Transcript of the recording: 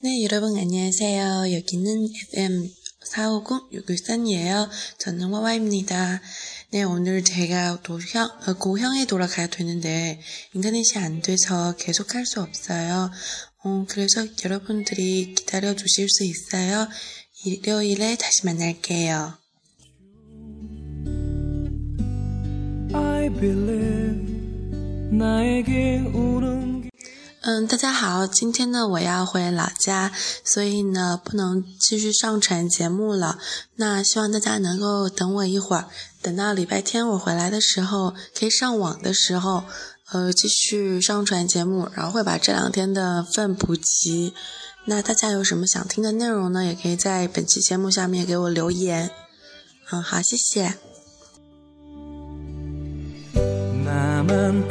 네, 여러분 안녕하세요. 여기는 FM 450-613이에요. 저는 와와입니다. 네, 오늘 제가 도형, 어, 고향에 돌아가야 되는데 인터넷이 안 돼서 계속 할 수 없어요. 어, 그래서 여러분들이 기다려 주실 수 있어요. 일요일에 다시 만날게요. 嗯，大家好，今天呢我要回老家，所以呢不能继续上传节目了。那希望大家能够等我一会儿，等到礼拜天我回来的时候，可以上网的时候，呃，继续上传节目，然后会把这两天的份补齐。那大家有什么想听的内容呢？也可以在本期节目下面给我留言。嗯，好，谢谢。True